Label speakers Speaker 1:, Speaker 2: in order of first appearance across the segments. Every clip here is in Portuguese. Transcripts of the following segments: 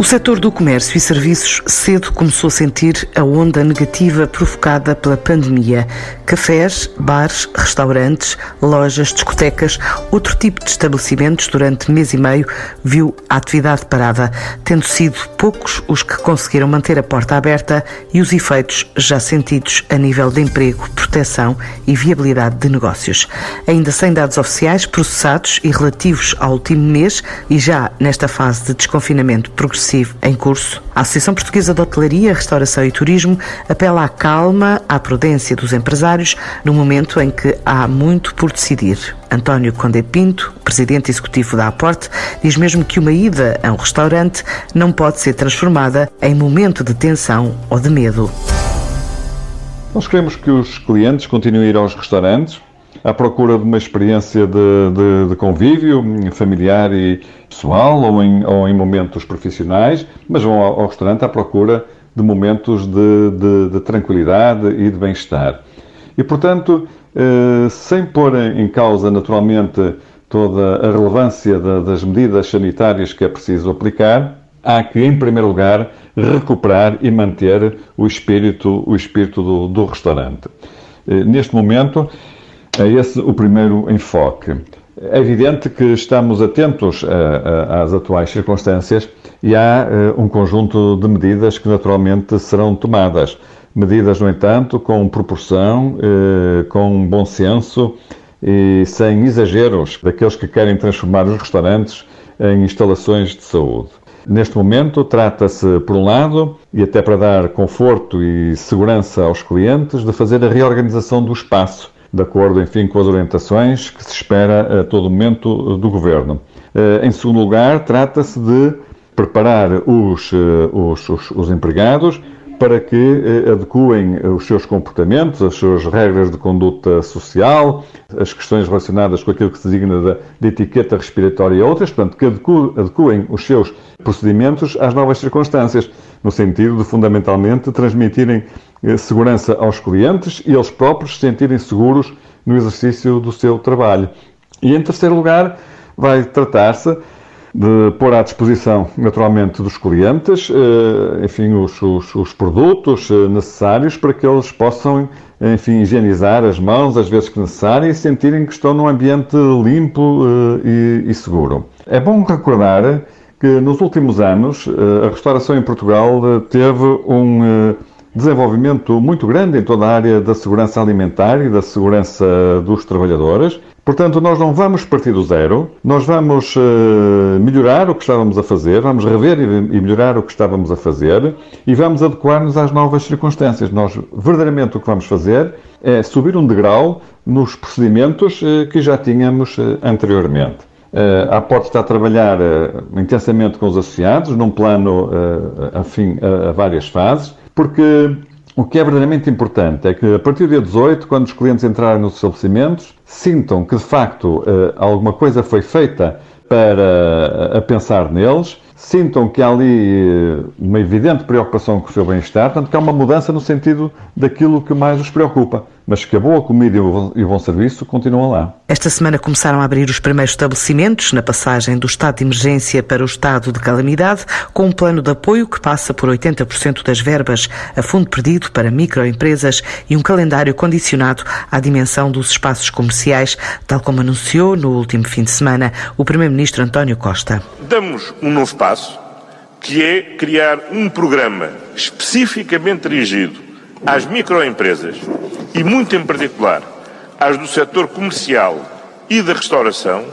Speaker 1: O setor do comércio e serviços cedo começou a sentir a onda negativa provocada pela pandemia. Cafés, bares, restaurantes, lojas, discotecas, outro tipo de estabelecimentos durante mês e meio viu a atividade parada, tendo sido poucos os que conseguiram manter a porta aberta e os efeitos já sentidos a nível de emprego, proteção e viabilidade de negócios. Ainda sem dados oficiais processados e relativos ao último mês e já nesta fase de desconfinamento progressivo em curso, a Associação Portuguesa de Hotelaria, Restauração e Turismo apela à calma, à prudência dos empresários no momento em que há muito por decidir. António Conde Pinto, presidente executivo da Aporte, diz mesmo que uma ida a um restaurante não pode ser transformada em momento de tensão ou de medo.
Speaker 2: Nós queremos que os clientes continuem a ir aos restaurantes, à procura de uma experiência de, de, de, convívio familiar e pessoal ou em, ou em momentos profissionais, mas vão ao, ao restaurante à procura de momentos de, de tranquilidade e de bem-estar. E, portanto, eh, sem pôr em causa, naturalmente, toda a relevância das medidas sanitárias que é preciso aplicar, há que, em primeiro lugar, recuperar e manter o espírito, o espírito do, do restaurante. Eh, neste momento, é esse o primeiro enfoque. É evidente que estamos atentos a, a, às atuais circunstâncias e há uh, um conjunto de medidas que naturalmente serão tomadas. Medidas, no entanto, com proporção, com bom senso e sem exageros daqueles que querem transformar os restaurantes em instalações de saúde. Neste momento, trata-se, por um lado, e até para dar conforto e segurança aos clientes, de fazer a reorganização do espaço de acordo, enfim, com as orientações que se espera a todo momento do Governo. Eh, em segundo lugar, trata-se de preparar os, eh, os, os, os empregados para que eh, adequem os seus comportamentos, as suas regras de conduta social, as questões relacionadas com aquilo que se designa de, etiqueta respiratória e outras, portanto, que adequem os seus procedimentos às novas circunstâncias, no sentido de, fundamentalmente, transmitirem eh, segurança aos clientes e eles próprios se sentirem seguros no exercício do seu trabalho. E, em terceiro lugar, vai tratar-se de pôr à disposição, naturalmente, dos clientes, eh, enfim, os, os, os, produtos eh, necessários para que eles possam, enfim, higienizar as mãos às vezes que necessário e sentirem que estão num ambiente limpo e, e seguro. É bom recordar que nos últimos anos a restauração em Portugal teve um desenvolvimento muito grande em toda a área da segurança alimentar e da segurança dos trabalhadores. Portanto, nós não vamos partir do zero, nós vamos uh, melhorar o que estávamos a fazer, vamos rever e melhorar o que estávamos a fazer e vamos adequar-nos às novas circunstâncias. Nós, verdadeiramente, o que vamos fazer é subir um degrau nos procedimentos uh, que já tínhamos uh, anteriormente. a APOT está a trabalhar intensamente com os associados, num plano, enfim, a várias fases, porque o que é verdadeiramente importante é que, a partir do dia 18, quando os clientes entrarem nos estabelecimentos, sintam que, de facto, eh, alguma coisa foi feita para a pensar neles, sintam que há ali eh, uma evidente preocupação com o seu bem-estar, tanto que há uma mudança no sentido daquilo que mais os preocupa mas que a boa comida e o bom serviço continuam lá.
Speaker 1: Esta semana começaram a abrir os primeiros estabelecimentos na passagem do estado de emergência para o estado de calamidade, com um plano de apoio que passa por 80% das verbas a fundo perdido para microempresas e um calendário condicionado à dimensão dos espaços comerciais, tal como anunciou no último fim de semana o Primeiro-Ministro António Costa.
Speaker 3: Damos um novo passo, que é criar um programa especificamente dirigido às microempresas e, muito em particular, às do setor comercial e da restauração,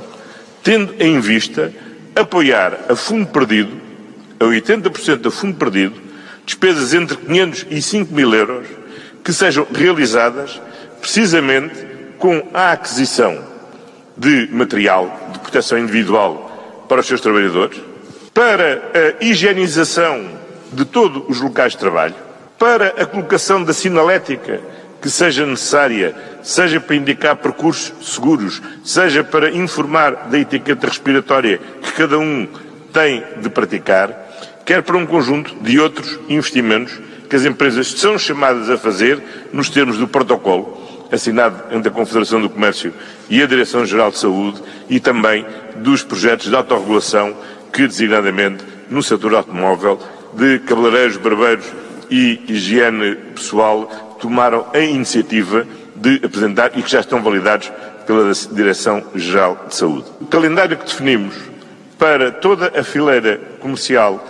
Speaker 3: tendo em vista apoiar a fundo perdido, a 80% a fundo perdido, despesas entre 500 e 5 mil euros que sejam realizadas precisamente com a aquisição de material de proteção individual para os seus trabalhadores, para a higienização de todos os locais de trabalho, para a colocação da sinalética que seja necessária, seja para indicar percursos seguros, seja para informar da etiqueta respiratória que cada um tem de praticar, quer para um conjunto de outros investimentos que as empresas são chamadas a fazer nos termos do protocolo assinado entre a Confederação do Comércio e a Direção-Geral de Saúde e também dos projetos de autorregulação que, designadamente, no setor automóvel, de cabeleireiros, barbeiros e higiene pessoal tomaram a iniciativa de apresentar e que já estão validados pela Direção-Geral de Saúde. O calendário que definimos para toda a fileira comercial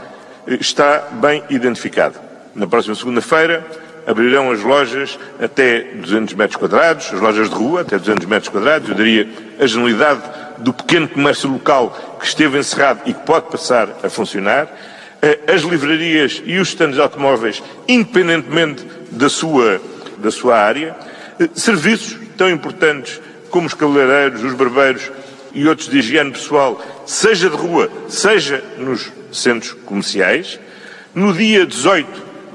Speaker 3: eh, está bem identificado. Na próxima segunda-feira abrirão as lojas até 200 metros quadrados, as lojas de rua até 200 metros quadrados, eu diria a generalidade do pequeno comércio local que esteve encerrado e que pode passar a funcionar, as livrarias e os estandes de automóveis, independentemente da sua, da sua área, eh, serviços tão importantes como os cabeleireiros, os barbeiros e outros de higiene pessoal, seja de rua, seja nos centros comerciais. No dia 18,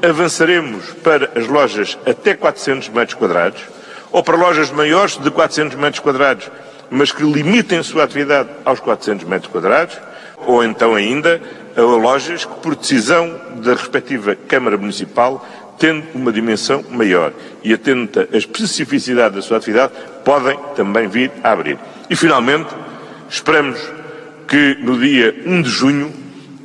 Speaker 3: avançaremos para as lojas até 400 metros quadrados, ou para lojas maiores de 400 metros quadrados, mas que limitem a sua atividade aos 400 metros quadrados, ou então ainda a lojas que, por decisão da respectiva Câmara Municipal, tendo uma dimensão maior e atenta à especificidade da sua atividade, podem também vir a abrir. E, finalmente, esperamos que no dia 1 de junho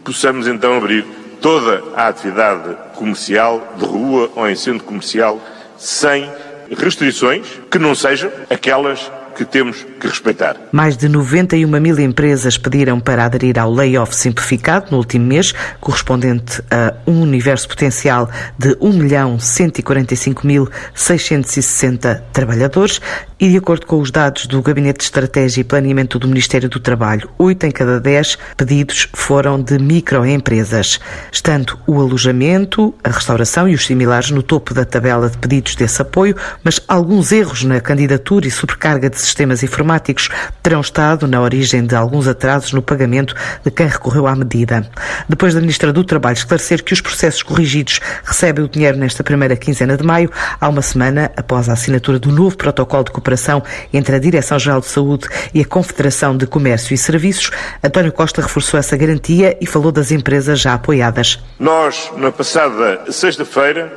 Speaker 3: possamos então abrir toda a atividade comercial de rua ou em centro comercial sem restrições que não sejam aquelas que temos que respeitar.
Speaker 1: Mais de 91 mil empresas pediram para aderir ao layoff simplificado no último mês, correspondente a um universo potencial de 1 milhão 145.660 trabalhadores e, de acordo com os dados do Gabinete de Estratégia e Planeamento do Ministério do Trabalho, 8 em cada 10 pedidos foram de microempresas, estando o alojamento, a restauração e os similares no topo da tabela de pedidos desse apoio, mas alguns erros na candidatura e sobrecarga de sistemas informáticos terão estado na origem de alguns atrasos no pagamento de quem recorreu à medida. Depois da Ministra do Trabalho esclarecer que os processos corrigidos recebem o dinheiro nesta primeira quinzena de maio, há uma semana após a assinatura do novo protocolo de cooperação entre a Direção-Geral de Saúde e a Confederação de Comércio e Serviços, António Costa reforçou essa garantia e falou das empresas já apoiadas.
Speaker 3: Nós, na passada sexta-feira,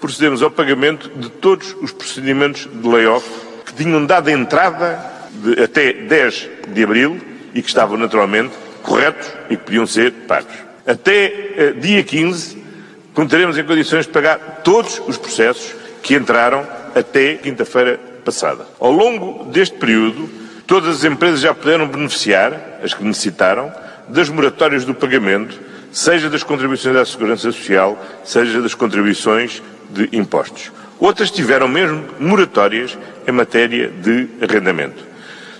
Speaker 3: procedemos ao pagamento de todos os procedimentos de layoff tinham dado entrada de, até 10 de abril e que estavam naturalmente corretos e que podiam ser pagos. Até eh, dia 15, contaremos em condições de pagar todos os processos que entraram até quinta-feira passada. Ao longo deste período, todas as empresas já puderam beneficiar, as que necessitaram, das moratórias do pagamento, seja das contribuições à Segurança Social, seja das contribuições de impostos. Outras tiveram mesmo moratórias em matéria de arrendamento.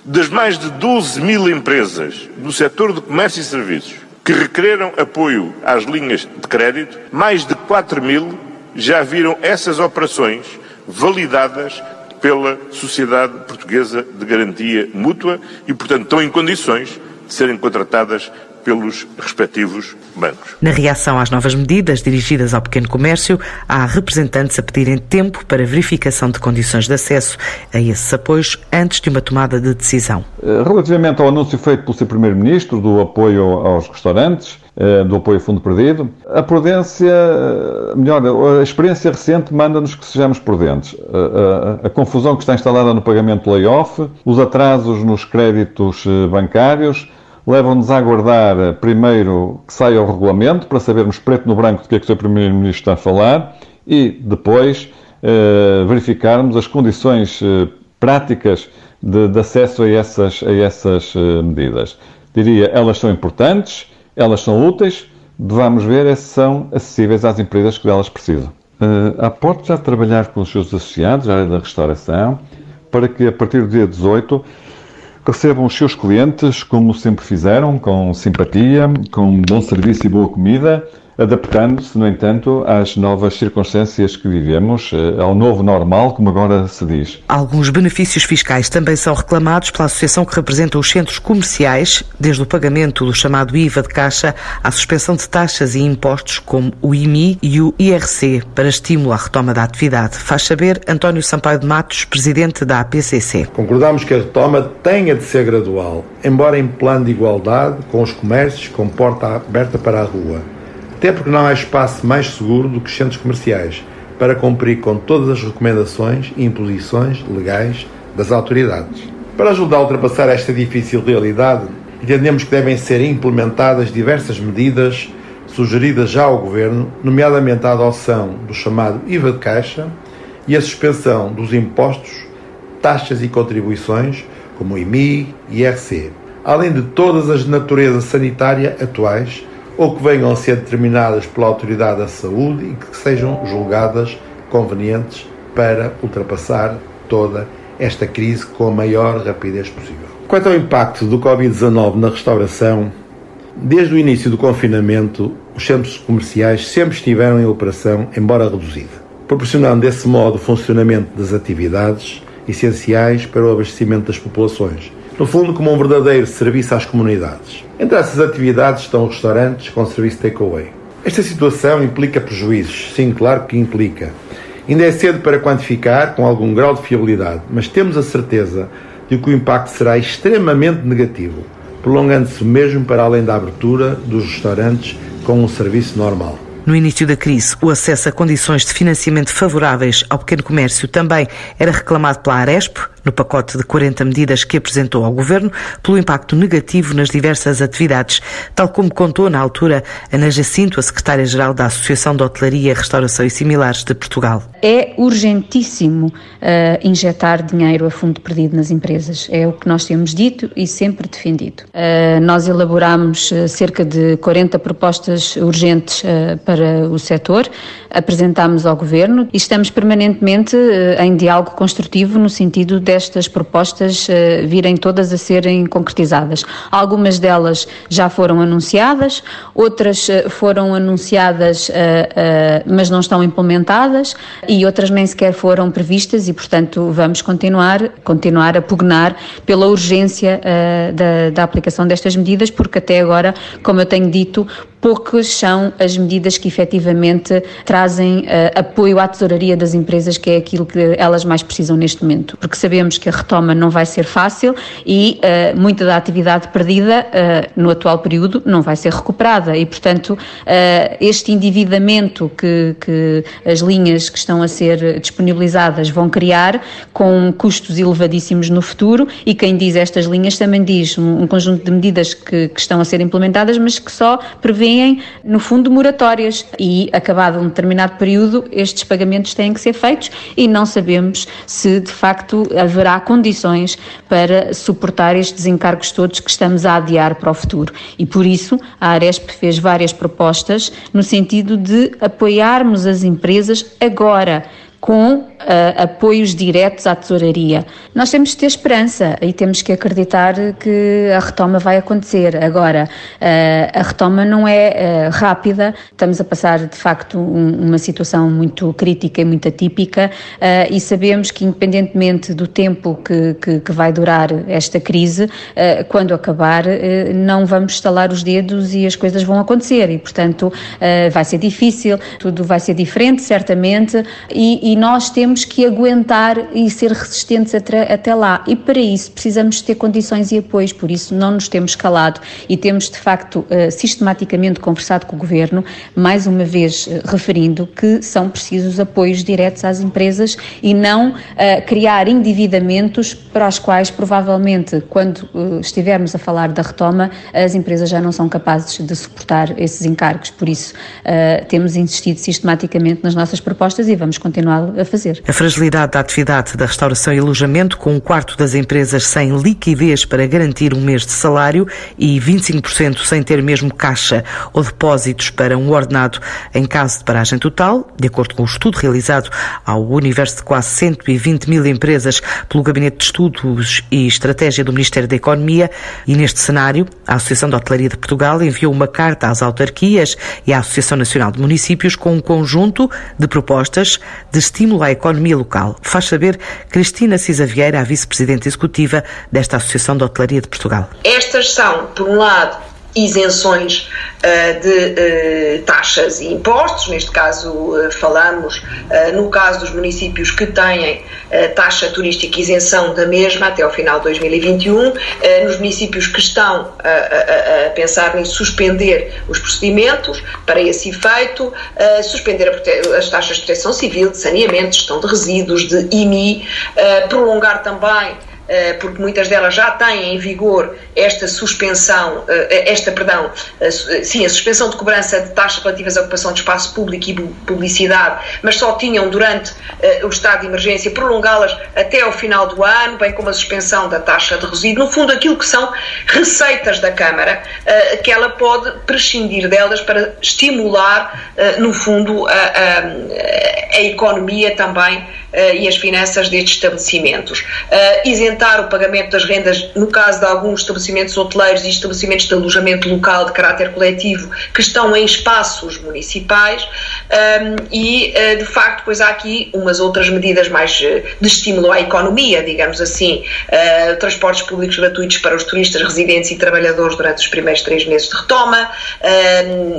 Speaker 3: Das mais de 12 mil empresas do setor do comércio e serviços que requereram apoio às linhas de crédito, mais de 4 mil já viram essas operações validadas pela Sociedade Portuguesa de Garantia Mútua e, portanto, estão em condições de serem contratadas pelos respectivos bancos.
Speaker 1: Na reação às novas medidas dirigidas ao pequeno comércio, há representantes a pedirem tempo para verificação de condições de acesso a esses apoios antes de uma tomada de decisão.
Speaker 2: Eh, relativamente ao anúncio feito pelo seu Primeiro-Ministro do apoio aos restaurantes, eh, do apoio ao Fundo Perdido, a prudência, eh, melhor, a experiência recente manda-nos que sejamos prudentes. A, a, a confusão que está instalada no pagamento layoff, os atrasos nos créditos bancários, levam-nos a aguardar eh, primeiro que saia o regulamento para sabermos preto no branco do que é que o Sr. Primeiro-Ministro está a falar e depois eh, verificarmos as condições eh, práticas de, de, acesso a essas, a essas medidas. Diria, elas são importantes, elas são úteis, vamos ver se são acessíveis às empresas que delas precisam. Uh, a Porto já trabalhar com os seus associados, área da restauração, para que a partir do dia 18 recebam os seus clientes como sempre fizeram, com simpatia, com bom serviço e boa comida, adaptando-se, no entanto, às novas circunstâncias que vivemos, eh, ao novo normal, como agora se diz.
Speaker 1: Alguns benefícios fiscais também são reclamados pela associação que representa os centros comerciais, desde o pagamento do chamado IVA de caixa à suspensão de taxas e impostos como o IMI e o IRC, para estímulo à retoma da atividade. Faz saber António Sampaio de Matos, presidente da APCC.
Speaker 4: Concordamos que a retoma tenha de ser gradual, embora em plano de igualdade com os comércios com porta aberta para a rua até porque não há espaço mais seguro do que os centros comerciais para cumprir com todas as recomendações e imposições legais das autoridades. Para ajudar a ultrapassar esta difícil realidade, entendemos que devem ser implementadas diversas medidas sugeridas já ao Governo, nomeadamente a adoção do chamado IVA de caixa e a suspensão dos impostos, taxas e contribuições, como IMI e IRC, além de todas as de natureza sanitária atuais ou que venham a ser determinadas pela Autoridade da Saúde e que sejam julgadas convenientes para ultrapassar toda esta crise com a maior rapidez possível. Quanto ao impacto do Covid-19 na restauração, desde o início do confinamento, os centros comerciais sempre estiveram em operação, embora reduzida, proporcionando desse modo o funcionamento das atividades essenciais para o abastecimento das populações, no fundo, como um verdadeiro serviço às comunidades. Entre essas atividades estão restaurantes com serviço takeaway. Esta situação implica prejuízos, sim, claro que implica. Ainda é cedo para quantificar com algum grau de fiabilidade, mas temos a certeza de que o impacto será extremamente negativo, prolongando-se mesmo para além da abertura dos restaurantes com um serviço normal.
Speaker 1: No início da crise, o acesso a condições de financiamento favoráveis ao pequeno comércio também era reclamado pela Aresp, no pacote de 40 medidas que apresentou ao Governo, pelo impacto negativo nas diversas atividades, tal como contou na altura Ana Jacinto, a secretária-geral da Associação de Hotelaria, Restauração e Similares de Portugal.
Speaker 5: É urgentíssimo uh, injetar dinheiro a fundo perdido nas empresas. É o que nós temos dito e sempre defendido. Uh, nós elaboramos uh, cerca de 40 propostas urgentes para o setor, apresentámos ao Governo e estamos permanentemente em diálogo construtivo no sentido destas propostas uh, virem todas a serem concretizadas. Algumas delas já foram anunciadas, outras uh, foram anunciadas, mas não estão implementadas, e outras nem sequer foram previstas, e portanto vamos continuar, continuar a pugnar pela urgência da, da aplicação destas medidas, porque até agora, como eu tenho dito, poucas são as medidas que efetivamente trazem uh, apoio à tesouraria das empresas, que é aquilo que elas mais precisam neste momento. Porque sabemos que a retoma não vai ser fácil e uh, muita da atividade perdida uh, no atual período não vai ser recuperada e, portanto, este endividamento que, que as linhas que estão a ser disponibilizadas vão criar com custos elevadíssimos no futuro e quem diz estas linhas também diz um, um conjunto de medidas que, que estão a ser implementadas, mas que só prevê têm, no fundo, moratórias e, acabado um determinado período, estes pagamentos têm que ser feitos e não sabemos se, de facto, haverá condições para suportar estes encargos todos que estamos a adiar para o futuro. E, por isso, a Aresp fez várias propostas no sentido de apoiarmos as empresas agora com uh, apoios diretos à tesouraria. Nós temos que ter esperança e temos que acreditar que a retoma vai acontecer. Agora, uh, a retoma não é uh, rápida, estamos a passar de facto um, uma situação muito crítica e muito atípica e sabemos que, independentemente do tempo que, que, que vai durar esta crise, quando acabar, não vamos estalar os dedos e as coisas vão acontecer e, portanto, vai ser difícil, tudo vai ser diferente, certamente, e, e nós temos que aguentar e ser resistentes até, lá. E para isso precisamos ter condições e apoios, por isso não nos temos calado e temos de facto uh, sistematicamente conversado com o Governo, mais uma vez uh, referindo que são precisos apoios diretos às empresas e não uh, criar endividamentos para os quais provavelmente quando estivermos a falar da retoma as empresas já não são capazes de suportar esses encargos. Por isso temos insistido sistematicamente nas nossas propostas e vamos continuar a fazer.
Speaker 1: A fragilidade da atividade da restauração e alojamento, com um quarto das empresas sem liquidez para garantir um mês de salário e 25% sem ter mesmo caixa ou depósitos para um ordenado em caso de paragem total, de acordo com o estudo realizado ao universo de quase 120 mil empresas pelo Gabinete de Estudos e Estratégia do Ministério da Economia. E neste cenário, a Associação de Hotelaria de Portugal enviou uma carta às autarquias e à Associação Nacional de Municípios com um conjunto de propostas de à economia economia local. Faz saber Cristina Cisa Vieira, a vice-presidente executiva desta Associação de Hotelaria de Portugal.
Speaker 6: Estas são, por um lado, isenções uh, de uh, taxas e impostos, neste caso uh, falamos, no caso dos municípios que têm taxa turística isenção da mesma até ao final de 2021, nos municípios que estão a, a pensar em suspender os procedimentos para esse efeito, suspender as taxas de proteção civil, de saneamento, gestão de resíduos, de IMI, prolongar também porque muitas delas já têm em vigor esta suspensão, eh, esta, perdão, sim, a suspensão de cobrança de taxas relativas à ocupação de espaço público e publicidade, mas só tinham durante o estado de emergência prolongá-las até ao final do ano, bem como a suspensão da taxa de resíduo, no fundo aquilo que são receitas da Câmara, que ela pode prescindir delas para estimular, no fundo, a, a, a economia também e as finanças destes estabelecimentos. isentar o pagamento das rendas, no caso de alguns estabelecimentos hoteleiros e estabelecimentos de alojamento local de caráter coletivo que estão em espaços municipais e, de facto, pois há aqui umas outras medidas mais de estímulo à economia, digamos assim, transportes públicos gratuitos para os turistas, residentes e trabalhadores durante os primeiros três meses de retoma,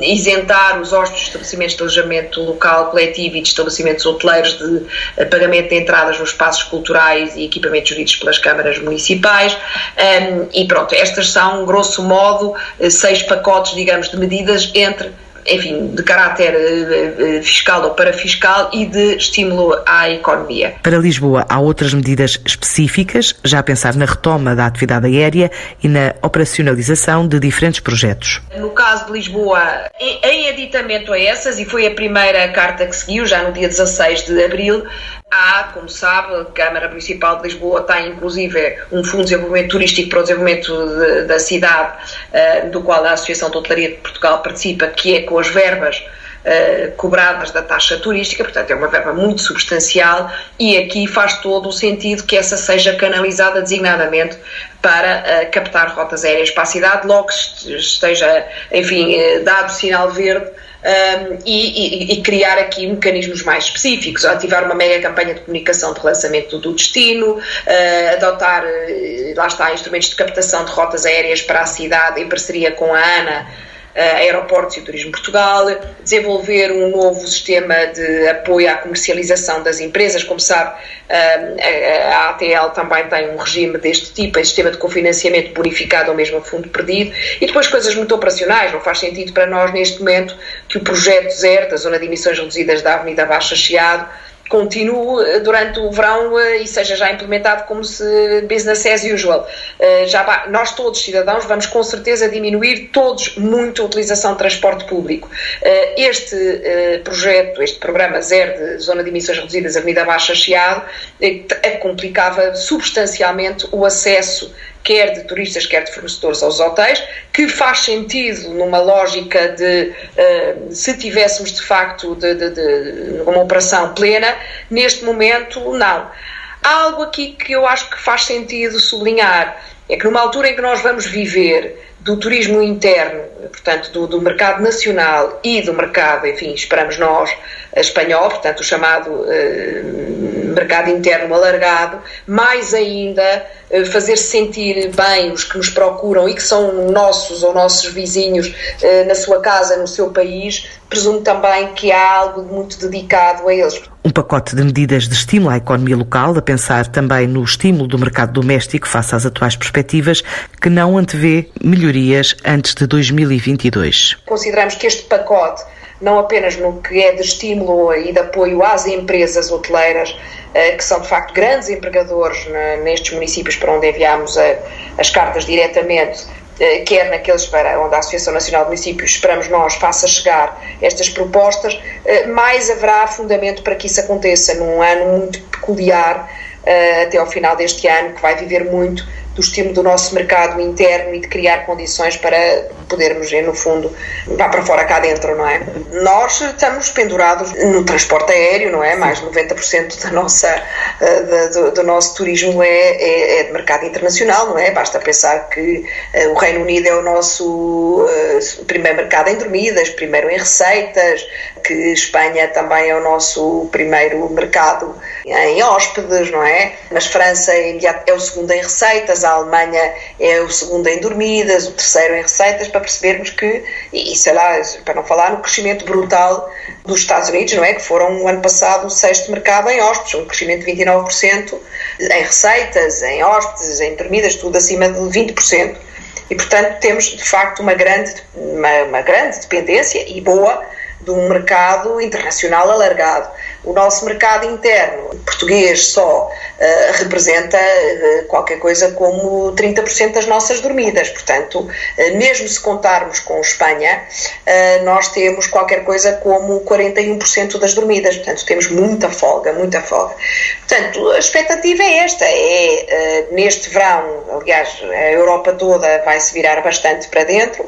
Speaker 6: isentar os hóspedes de estabelecimentos de alojamento local coletivo e de estabelecimentos hoteleiros de pagamento de entradas nos espaços culturais e equipamentos geridos pelas câmaras municipais. Um, e pronto, estas são, grosso modo, seis pacotes, digamos, de medidas entre enfim, de caráter eh, eh, fiscal ou parafiscal e de estímulo à economia.
Speaker 1: Para Lisboa, há outras medidas específicas, já a pensar na retoma da atividade aérea e na operacionalização de diferentes projetos.
Speaker 6: No caso de Lisboa, em aditamento a essas, e foi a primeira carta que seguiu, já no dia 16 de abril, Há, como sabe, a Câmara Municipal de Lisboa tem inclusive um Fundo de Desenvolvimento Turístico para o Desenvolvimento de, da cidade, uh, do qual a Associação de Hotelaria de Portugal participa, que é com as verbas Uh, cobradas da taxa turística, portanto é uma verba muito substancial e aqui faz todo o sentido que essa seja canalizada designadamente para uh, captar rotas aéreas para a cidade, logo que esteja, enfim, uh, dado sinal verde um, e, e, e, criar aqui mecanismos mais específicos, ativar uma mega campanha de comunicação de relançamento do destino, uh, adotar, uh, lá está, instrumentos de captação de rotas aéreas para a cidade em parceria com a ANA Aeroportos e Turismo Portugal, desenvolver um novo sistema de apoio à comercialização das empresas. Como sabe, a ATL também tem um regime deste tipo, é sistema de cofinanciamento bonificado ou mesmo a fundo perdido. E depois coisas muito operacionais. Não faz sentido para nós, neste momento, que o projeto ZER, da Zona de Emissões Reduzidas da Avenida Baixa Chiado, continue eh, durante o verão eh, e seja já implementado como se business as usual. Eh, já nós todos, cidadãos, vamos com certeza diminuir todos muito a utilização de transporte público. Este projeto, este programa zero de Zona de Emissões Reduzidas Avenida Baixa Chiado, complicava substancialmente o acesso quer de turistas, quer de fornecedores aos hotéis, que faz sentido numa lógica de, uh, se tivéssemos de facto de, de, de, uma operação plena, neste momento não. Há algo aqui que eu acho que faz sentido sublinhar, é que numa altura em que nós vamos viver do turismo interno, portanto, do, do, mercado nacional e do mercado, enfim, esperamos nós, espanhol, portanto, o chamado uh, mercado interno alargado, mais ainda uh, fazer sentir bem os que nos procuram e que são nossos ou nossos vizinhos uh, na sua casa, no seu país, presumo também que há algo muito dedicado a eles.
Speaker 1: Um pacote de medidas de estímulo à economia local, a pensar também no estímulo do mercado doméstico face às atuais perspectivas, que não antevê melhorias antes de 2022.
Speaker 6: Consideramos que este pacote, não apenas no que é de estímulo e de apoio às empresas hoteleiras, eh, que são de facto grandes empregadores nestes municípios para onde enviamos as cartas diretamente, eh, quer naqueles para onde a Associação Nacional de Municípios esperamos nós faça chegar estas propostas, eh, mais haverá fundamento para que isso aconteça num ano muito peculiar até ao final deste ano, que vai viver muito do estímulo do nosso mercado interno e de criar condições para podermos, no fundo, vá para fora cá dentro, não é? Nós estamos pendurados no transporte aéreo, não é? Mais de 90% da nossa, eh, do, do, nosso turismo é, é, é, de mercado internacional, não é? Basta pensar que uh, o Reino Unido é o nosso primeiro mercado em dormidas, primeiro em receitas, que Espanha também é o nosso primeiro mercado em hóspedes, não é? Mas França é, é o segundo em receitas, a Alemanha é o segundo em dormidas, o terceiro em receitas, para percebermos que, e sei lá, para não falar no crescimento brutal dos Estados Unidos, não é? Que foram no ano passado o sexto mercado em hóspedes, um crescimento de 29% em receitas, em hóspedes, em dormidas, tudo acima de 20%. E, portanto, temos de facto uma grande, uma, uma grande dependência e boa de um mercado internacional alargado. O nosso mercado interno português só uh, representa uh, qualquer coisa como 30% das nossas dormidas. Portanto, uh, mesmo se contarmos com Espanha, nós temos qualquer coisa como 41% das dormidas. Portanto, temos muita folga, muita folga. Portanto, a expectativa é esta: é neste verão, aliás, a Europa toda vai se virar bastante para dentro.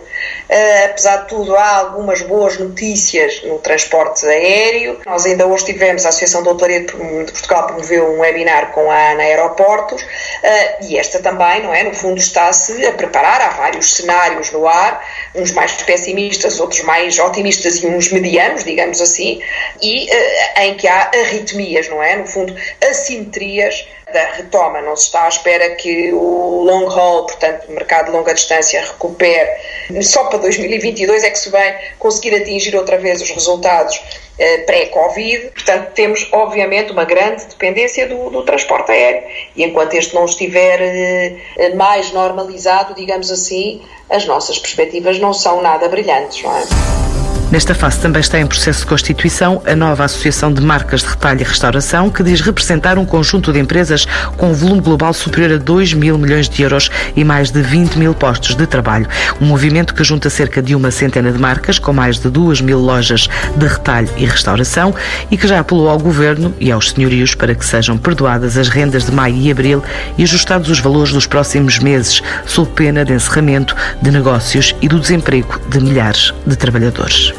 Speaker 6: apesar de tudo, há algumas boas notícias no transporte aéreo. Nós ainda hoje tivemos a Associação Hotelaria de Portugal promoveu um webinar com a ANA Aeroportos uh, e esta também, não é? No fundo está-se a preparar, há vários cenários no ar, uns mais pessimistas, outros mais otimistas e uns medianos, digamos assim, e uh, em que há arritmias, não é? No fundo, assimetrias da retoma. Não se está à espera que o long haul, portanto, o mercado de longa distância, recupere. Só para 2022 é que se vai conseguir atingir outra vez os resultados eh, pré-Covid. Portanto, temos, obviamente, uma grande dependência do, do, transporte aéreo. E enquanto este não estiver eh, mais normalizado, digamos assim, as nossas perspectivas não são nada brilhantes, não é?
Speaker 1: Nesta fase também está em processo de constituição a nova Associação de Marcas de Retalho e Restauração, que diz representar um conjunto de empresas com um volume global superior a 2 mil milhões de euros e mais de 20 mil postos de trabalho. Um movimento que junta cerca de uma centena de marcas, com mais de 2 mil lojas de retalho e restauração, e que já apelou ao Governo e aos senhorios para que sejam perdoadas as rendas de maio e abril e ajustados os valores dos próximos meses, sob pena de encerramento de negócios e do desemprego de milhares de trabalhadores.